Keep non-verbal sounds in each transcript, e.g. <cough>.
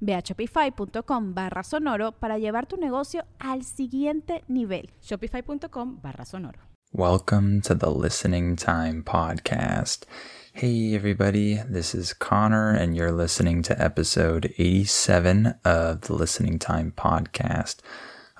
Ve a shopify.com barra sonoro para llevar tu negocio al siguiente nivel. Shopify.com barra sonoro. Welcome to the Listening Time Podcast. Hey, everybody, this is Connor, and you're listening to episode 87 of the Listening Time Podcast.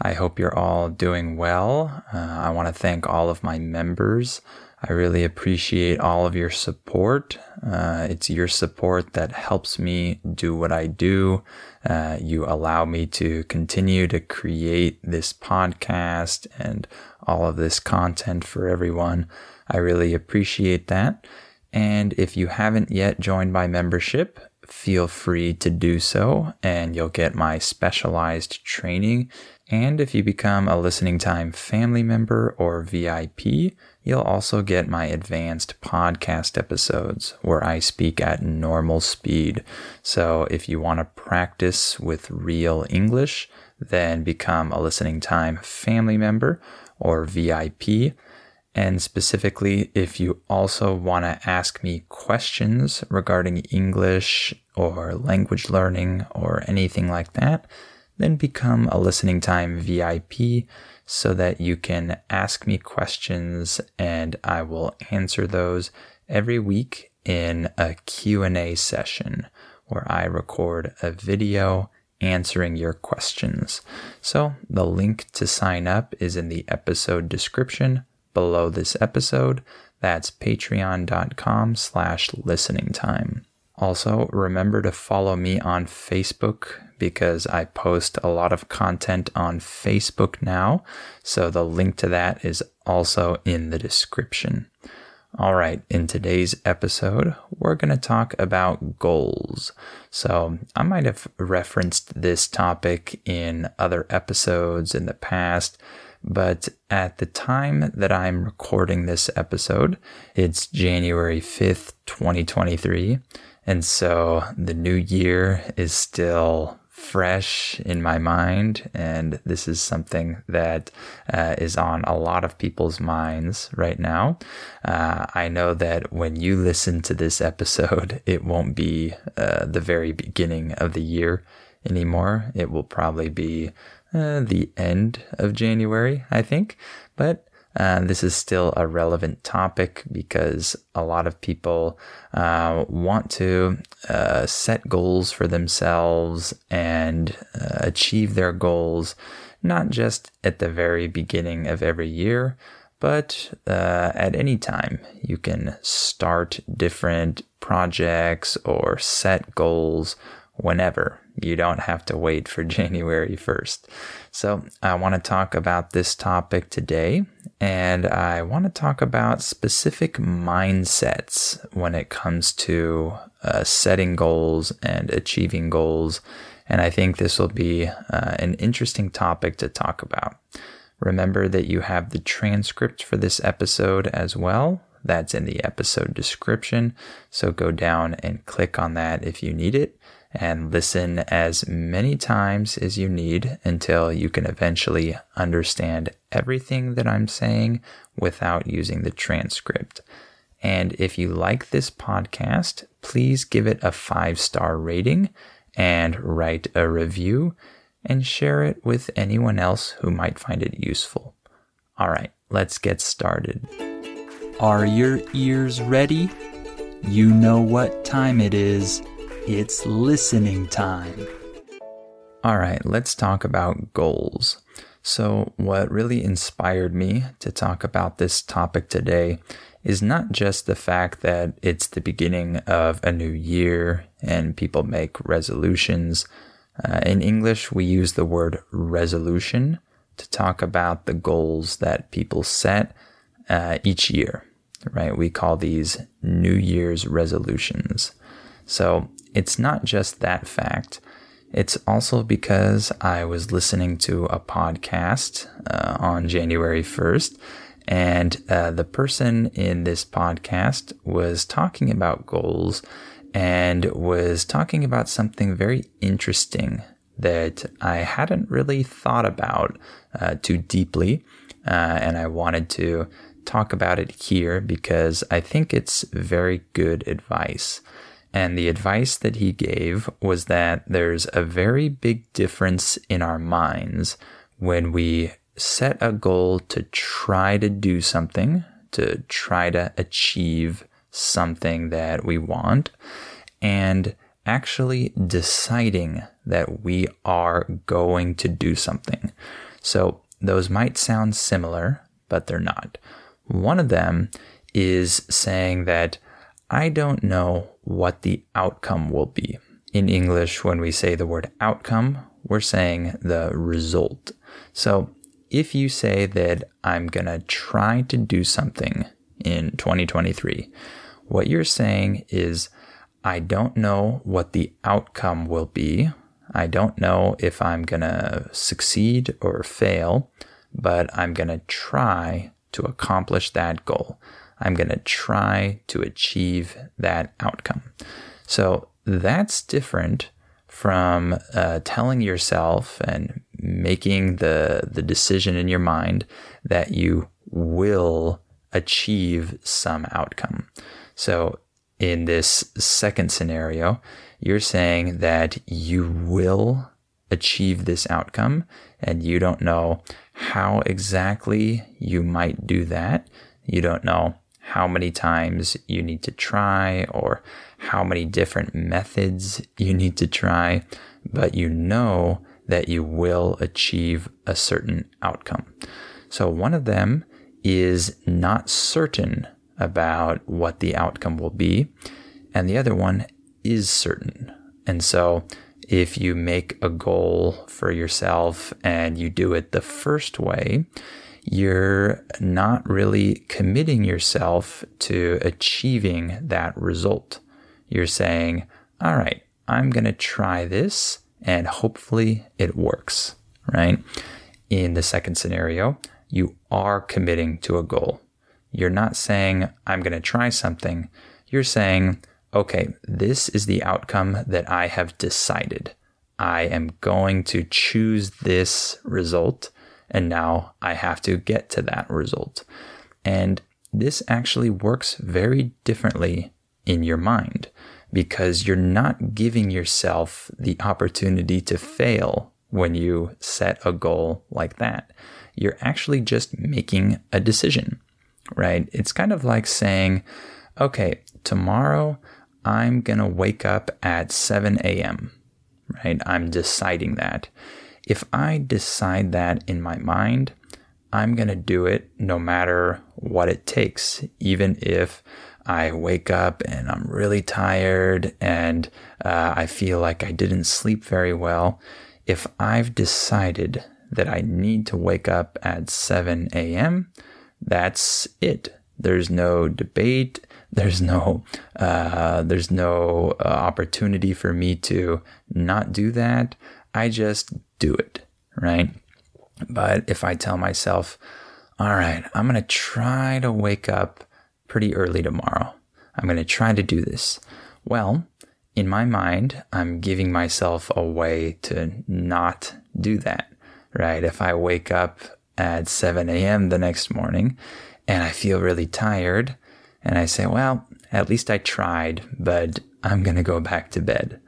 I hope you're all doing well. Uh, I want to thank all of my members. I really appreciate all of your support. Uh, it's your support that helps me do what I do. Uh, you allow me to continue to create this podcast and all of this content for everyone. I really appreciate that. And if you haven't yet joined my membership, feel free to do so, and you'll get my specialized training. And if you become a listening time family member or VIP, You'll also get my advanced podcast episodes where I speak at normal speed. So if you want to practice with real English, then become a listening time family member or VIP. And specifically, if you also want to ask me questions regarding English or language learning or anything like that, then become a listening time VIP so that you can ask me questions and I will answer those every week in a Q&A session where I record a video answering your questions. So the link to sign up is in the episode description below this episode. That's patreon.com slash listening time. Also, remember to follow me on Facebook because I post a lot of content on Facebook now. So the link to that is also in the description. All right, in today's episode, we're going to talk about goals. So, I might have referenced this topic in other episodes in the past, but at the time that I'm recording this episode, it's January 5th, 2023. And so the new year is still fresh in my mind. And this is something that uh, is on a lot of people's minds right now. Uh, I know that when you listen to this episode, <laughs> it won't be uh, the very beginning of the year anymore. It will probably be uh, the end of January, I think. But uh, this is still a relevant topic because a lot of people uh, want to uh, set goals for themselves and uh, achieve their goals, not just at the very beginning of every year, but uh, at any time. You can start different projects or set goals whenever. You don't have to wait for <laughs> January 1st. So, I want to talk about this topic today, and I want to talk about specific mindsets when it comes to uh, setting goals and achieving goals. And I think this will be uh, an interesting topic to talk about. Remember that you have the transcript for this episode as well. That's in the episode description. So go down and click on that if you need it and listen as many times as you need until you can eventually understand everything that I'm saying without using the transcript. And if you like this podcast, please give it a five star rating and write a review and share it with anyone else who might find it useful. All right, let's get started. Are your ears ready? You know what time it is. It's listening time. All right, let's talk about goals. So, what really inspired me to talk about this topic today is not just the fact that it's the beginning of a new year and people make resolutions. Uh, in English, we use the word resolution to talk about the goals that people set uh, each year, right? We call these New Year's resolutions. So it's not just that fact. It's also because I was listening to a podcast uh, on January 1st, and uh, the person in this podcast was talking about goals and was talking about something very interesting that I hadn't really thought about uh, too deeply. Uh, and I wanted to talk about it here because I think it's very good advice. And the advice that he gave was that there's a very big difference in our minds when we set a goal to try to do something, to try to achieve something that we want, and actually deciding that we are going to do something. So those might sound similar, but they're not. One of them is saying that I don't know what the outcome will be. In English, when we say the word outcome, we're saying the result. So if you say that I'm going to try to do something in 2023, what you're saying is, I don't know what the outcome will be. I don't know if I'm going to succeed or fail, but I'm going to try to accomplish that goal. I'm going to try to achieve that outcome. So that's different from uh, telling yourself and making the the decision in your mind that you will achieve some outcome. So in this second scenario, you're saying that you will achieve this outcome and you don't know how exactly you might do that. You don't know how many times you need to try or how many different methods you need to try, but you know that you will achieve a certain outcome. So one of them is not certain about what the outcome will be, and the other one is certain. And so if you make a goal for yourself and you do it the first way, you're not really committing yourself to achieving that result. You're saying, all right, I'm going to try this and hopefully it works, right? In the second scenario, you are committing to a goal. You're not saying, I'm going to try something. You're saying, okay, this is the outcome that I have decided. I am going to choose this result, and now I have to get to that result. And this actually works very differently in your mind because you're not giving yourself the opportunity to fail when you set a goal like that. You're actually just making a decision, right? It's kind of like saying, okay, tomorrow I'm going to wake up at 7 a.m., right? I'm deciding that. If I decide that in my mind, I'm going to do it no matter what it takes, even if I wake up and I'm really tired and uh, I feel like I didn't sleep very well. If I've decided that I need to wake up at 7 a.m., that's it. There's no debate. There's no uh, there's no uh, opportunity for me to not do that. I just do it, right? But if I tell myself, all right, I'm gonna try to wake up pretty early tomorrow. I'm gonna try to do this. Well, in my mind, I'm giving myself a way to not do that, right? If I wake up at 7 a.m. the next morning and I feel really tired, and I say, well, at least I tried, but I'm going to go back to bed.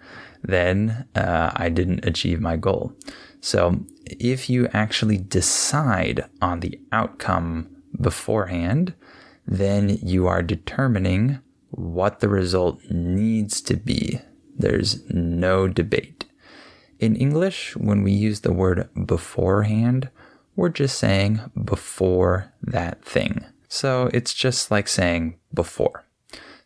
Then uh, I didn't achieve my goal. So if you actually decide on the outcome beforehand, then you are determining what the result needs to be. There's no debate. In English, when we use the word beforehand, we're just saying before that thing. So it's just like saying before.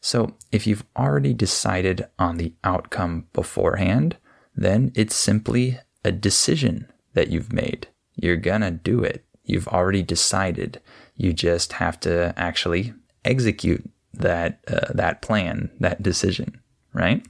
So if you've already decided on the outcome beforehand, then it's simply a decision that you've made. You're gonna do it. You've already decided. You just have to actually execute that uh, that plan, that decision, right?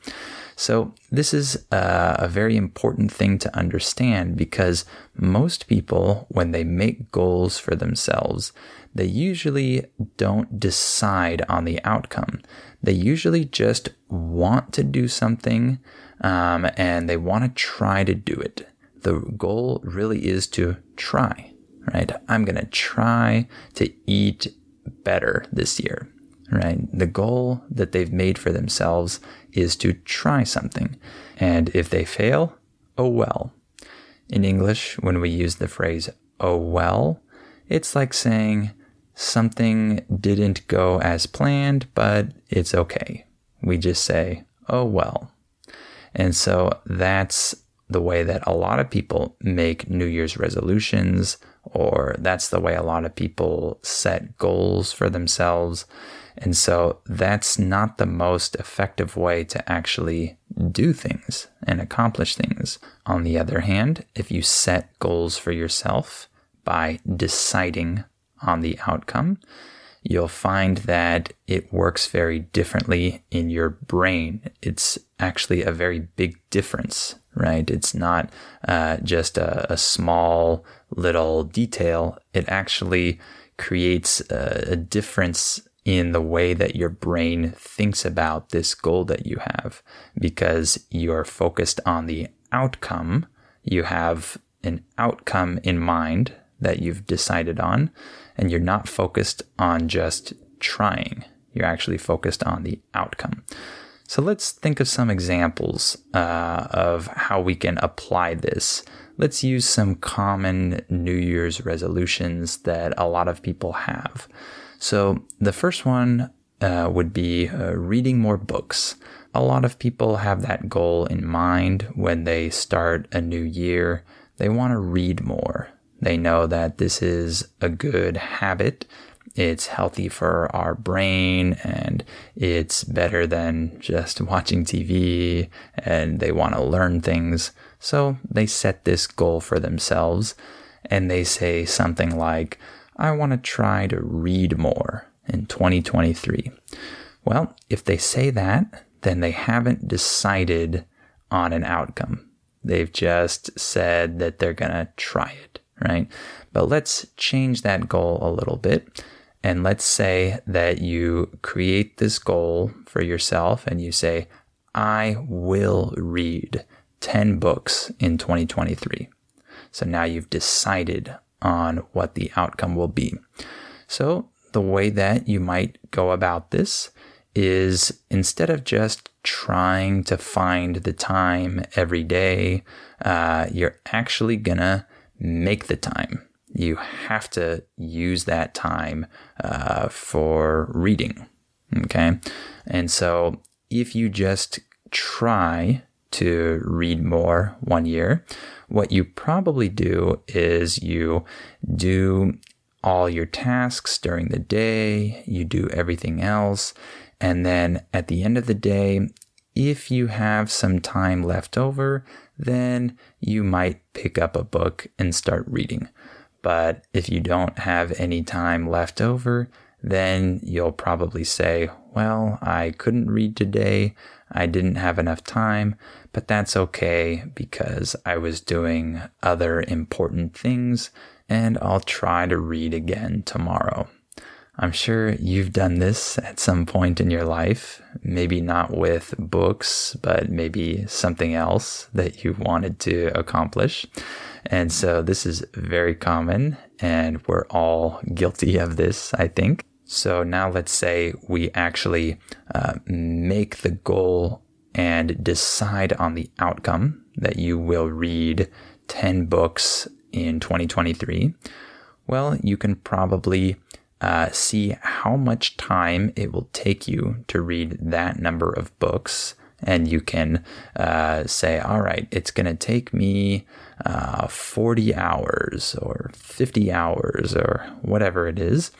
So this is a, a very important thing to understand because most people, when they make goals for themselves, they usually don't decide on the outcome. They usually just want to do something um, and they want to try to do it. The goal really is to try, right? I'm going to try to eat better this year, right? The goal that they've made for themselves is to try something. And if they fail, oh well. In English, when we use the phrase oh well, it's like saying something didn't go as planned, but it's okay. We just say oh well. And so that's the way that a lot of people make New Year's resolutions, or that's the way a lot of people set goals for themselves. And so that's not the most effective way to actually do things and accomplish things. On the other hand, if you set goals for yourself by deciding on the outcome, you'll find that it works very differently in your brain. It's actually a very big difference, right? It's not uh, just a, a, small little detail. It actually creates a, a difference in the way that your brain thinks about this goal that you have because you're focused on the outcome. You have an outcome in mind that you've decided on, and you're not focused on just trying. You're actually focused on the outcome. So let's think of some examples uh, of how we can apply this. Let's use some common New Year's resolutions that a lot of people have. So the first one uh, would be uh, reading more books. A lot of people have that goal in mind when they start a new year. They want to read more. They know that this is a good habit. It's healthy for our brain and it's better than just <laughs> watching TV and they want to learn things. So they set this goal for themselves and they say something like, I want to try to read more in 2023. Well, if they say that, then they haven't decided on an outcome. They've just said that they're going to try it, right? But let's change that goal a little bit. And let's say that you create this goal for yourself and you say, I will read 10 books in 2023. So now you've decided on what the outcome will be. So, the way that you might go about this is instead of just trying to find the time every day, uh, you're actually gonna make the time. You have to use that time uh, for reading. Okay. And so if you just try to read more one year, what you probably do is you do all your tasks during the day, you do everything else, and then at the end of the day, if you have some time left over, then you might pick up a book and start reading. But if you don't have any time left over, then you'll probably say, Well, I couldn't read today. I didn't have enough time, but that's okay because I was doing other important things and I'll try to read again tomorrow. I'm sure you've done this at some point in your life, maybe not with books, but maybe something else that you wanted to accomplish. And so this is very common, and we're all guilty of this, I think. So now let's say we actually uh, make the goal and decide on the outcome that you will read 10 books in 2023. Well, you can probably uh, see how much time it will take you to read that number of books and you can uh, say, all right, it's going to take me uh, 40 hours or 50 hours or whatever it is.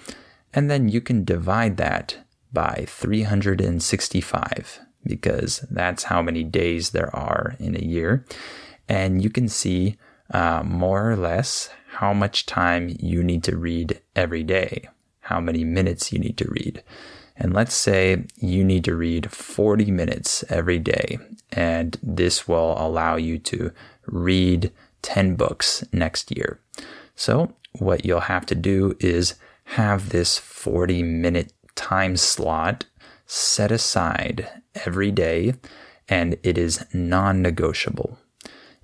And then you can divide that by 365 because that's how many days there are in a year. And you can see uh, more or less how much time you need to read every day, how many minutes you need to read. And let's say you need to read 40 minutes every day, and this will allow you to read 10 books next year. So, what you'll have to do is have this 40 minute time slot set aside every day, and it is non negotiable.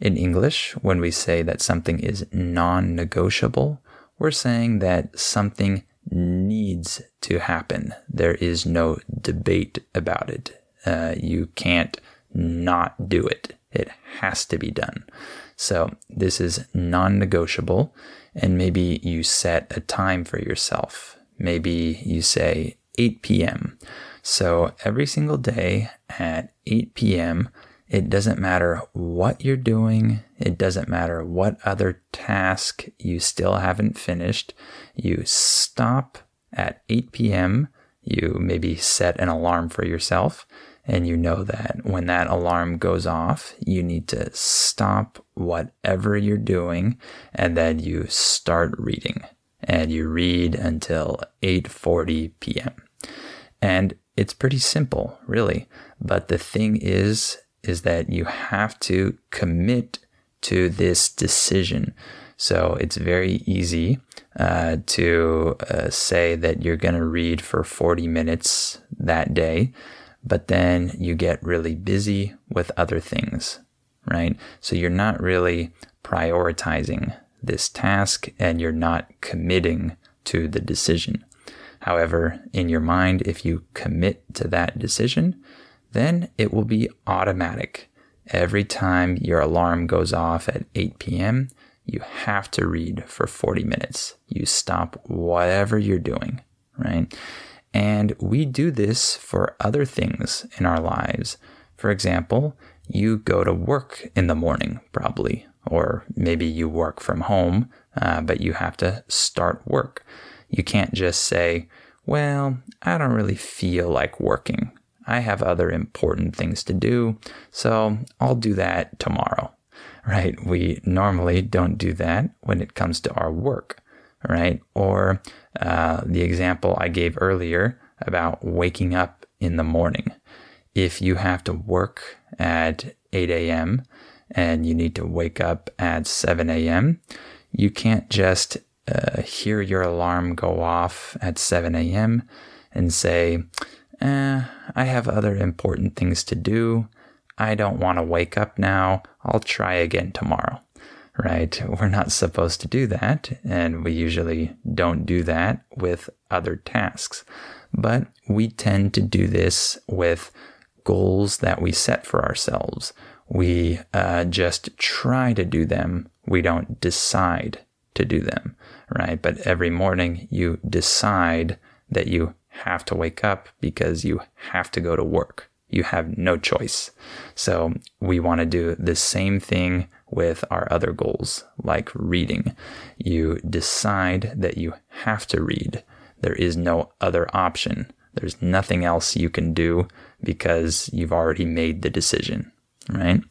In English, when we say that something is non negotiable, we're saying that something needs to happen. There is no debate about it. Uh, you can't not do it. It has to be done. So this is non negotiable. And maybe you set a time for yourself. Maybe you say 8 p.m. So every single day at 8 p.m., it doesn't matter what you're doing. It doesn't matter what other task you still haven't finished. You stop at 8 p.m. You maybe set an alarm for yourself and you know that when that alarm goes off, you need to stop whatever you're doing and then you start reading and you read until 8:40 p.m. And it's pretty simple, really. But the thing is is that you have to commit to this decision. So it's very easy uh, to uh, say that you're going to read for 40 minutes that day, but then you get really busy with other things, right? So you're not really prioritizing this task and you're not committing to the decision. However, in your mind, if you commit to that decision, then it will be automatic. Every time your alarm goes off at 8 p.m., you have to read for 40 minutes. You stop whatever you're doing, right? And we do this for other things in our lives. For example, you go to work in the morning, probably, or maybe you work from home, uh, but you have to start work. You can't just say, well, I don't really feel like working. I have other important things to do, so I'll do that tomorrow, right? We normally don't do that when it comes to our work, right? Or uh, the example I gave earlier about waking up in the morning. If you have to work at 8 a.m. and you need to wake up at 7 a.m., you can't just uh, hear your alarm go off at 7 a.m. and say, eh, I have other important things to do. I don't want to wake up now. I'll try again tomorrow. Right? We're not supposed to do that, and we usually don't do that with other tasks. But we tend to do this with goals that we set for ourselves. We uh, just try to do them. We don't decide to do them, right? But every morning you decide that you have to wake up because you have to go to work. You have no choice. So we want to do the same thing with our other goals, like reading. You decide that you have to read. There is no other option. There's nothing else you can do because you've already made the decision, right?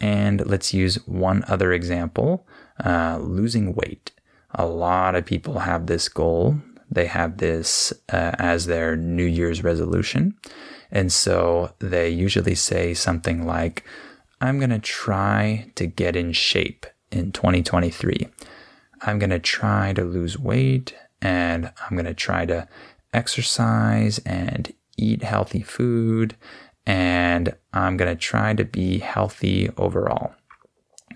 And let's use one other example uh, losing weight. A lot of people have this goal they have this uh, as their New Year's resolution. And so they usually say something like, I'm going to try to get in shape in 2023. I'm going to try to lose weight and I'm going to try to exercise and eat healthy food and I'm going to try to be healthy overall.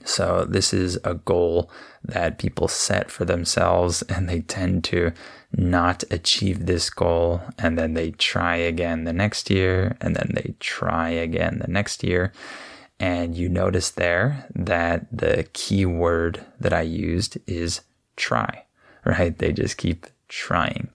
So, this is a goal that people set for themselves, and they tend to not achieve this goal. And then they try again the next year, and then they try again the next year. And you notice there that the key word that I used is try, <laughs> right? They just keep trying.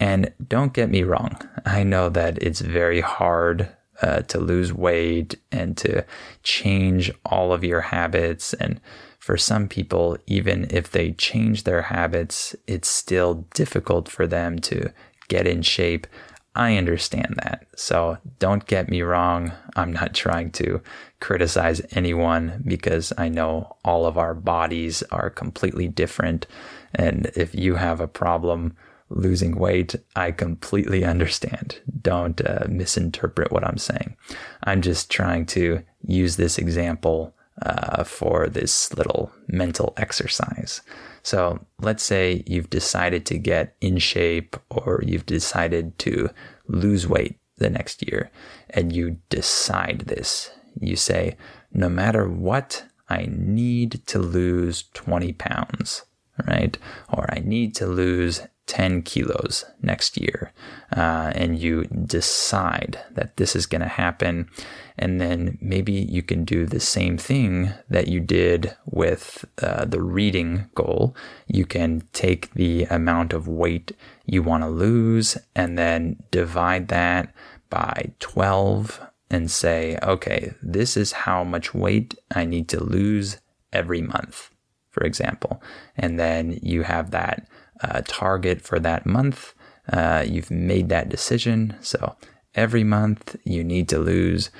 And don't get me wrong, I know that it's very hard uh, to lose weight and to change all of your habits. And for some people, even if they change their habits, it's still difficult for them to get in shape. I understand that. So don't get me wrong. I'm not <laughs> trying to criticize anyone because I know all of our bodies are completely different. And if you have a problem losing weight, I completely understand. Don't uh, misinterpret what I'm saying. I'm just trying to use this example uh, for this little mental exercise. So let's say you've decided to get in shape or you've decided to lose weight the next year and you decide this. You say, no matter what, I need to lose 20 pounds, right? Or I need to lose 10 kilos next year, uh, and you decide that this is going to happen, and then maybe you can do the same thing that you did with uh, the reading goal. You can take the amount of weight you want to lose and then divide that by 12 and say, okay, this is how much weight I need to lose every month, for example. And then you have that uh, target for that month. Uh, you've made that decision. So every month you need to lose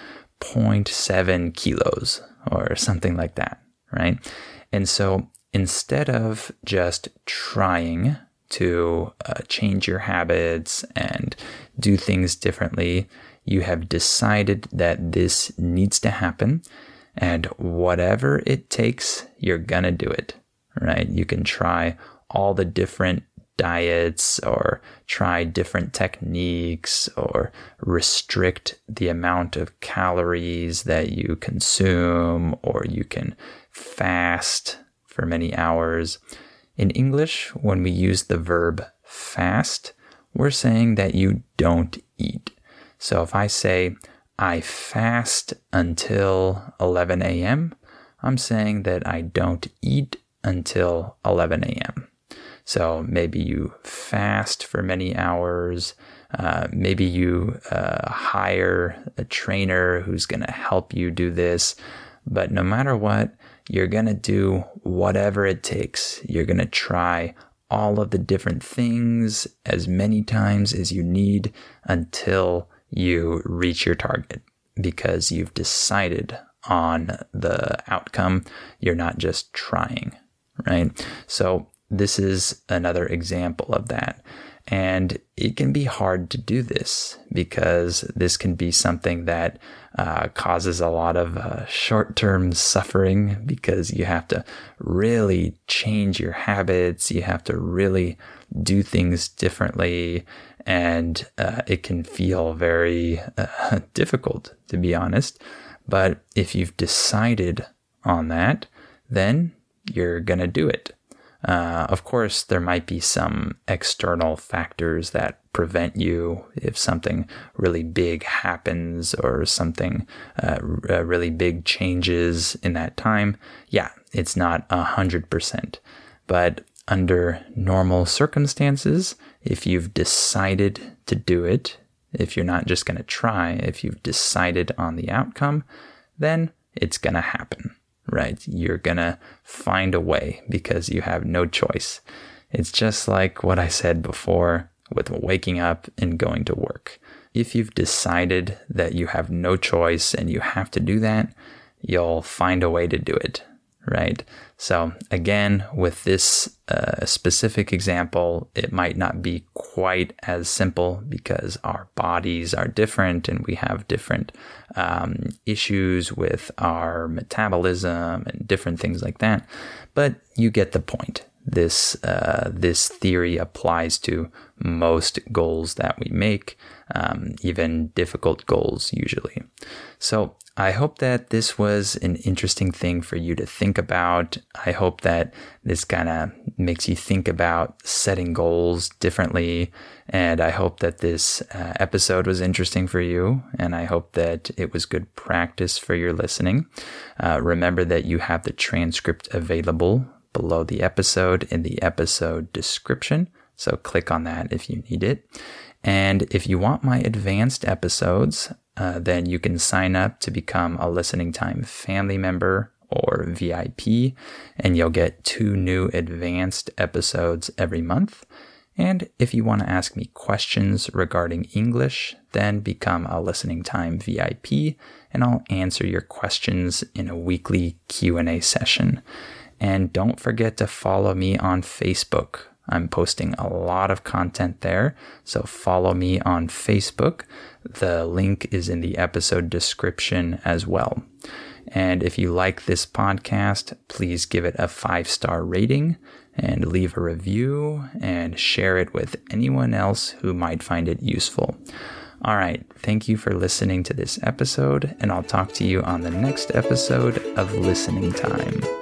0.7 kilos or something like that, right? And so instead of just trying to uh, change your habits and do things differently, you have decided that this needs to happen. And whatever it takes, you're to do it, right? You can try all the different diets or try different techniques or restrict the amount of calories that you consume or you can fast for many hours. In English, when we use the verb fast, we're saying that you don't eat. So if I say, I fast until 11 a.m., I'm saying that I don't eat until 11 a.m. So maybe you fast for many hours. Uh, maybe you uh, hire a trainer who's going to help you do this. But no matter what, you're going to do whatever it takes. You're going to try all of the different things as many times as you need until you reach your target because you've decided on the outcome. You're not just trying, right? So this is another example of that. And it can be hard to do this because this can be something that uh, causes a lot of uh, short term suffering because you have to really change your habits. You have to really do things differently. And uh, it can feel very uh, <laughs> difficult, to be honest. But if you've decided on that, then you're going to do it. Uh, of course, there might be some external factors that prevent you if something really big happens or something uh, r- really big changes in that time. Yeah, it's not a hundred percent, but under normal circumstances, if you've decided to do it, if you're not just going to try, if you've decided on the outcome, then it's going to happen right? You're gonna find a way because you have no choice. It's just like what I said before with waking up and going to work. If you've decided that you have no choice and you have to do that, you'll find a way to do it right? So, again, with this uh, specific example, it might not be quite as simple because our bodies are different and we have different um, issues with our metabolism and different things like that. But you get the point. This uh, this theory applies to most goals that we make, um, even difficult goals usually. So I hope that this was an interesting thing for you to think about. I hope that this kind of makes you think about setting goals differently. And I hope that this uh, episode was interesting for you. And I hope that it was good practice for your listening. Uh, remember that you have the transcript available below the episode in the episode description. So click on that if you need it. And if you want my advanced episodes, uh, then you can sign up to become a listening time family member or VIP, and you'll get two new advanced episodes every month. And if you want to ask me questions regarding English, then become a listening time VIP and I'll answer your questions in a weekly Q&A session. And don't forget to follow me on Facebook. I'm posting a lot of content there, so follow me on Facebook. The link is in the episode description as well. And if you like this podcast, please give it a five star rating and leave a review and share it with anyone else who might find it useful. All right, thank you for listening to this episode, and I'll talk to you on the next episode of Listening Time.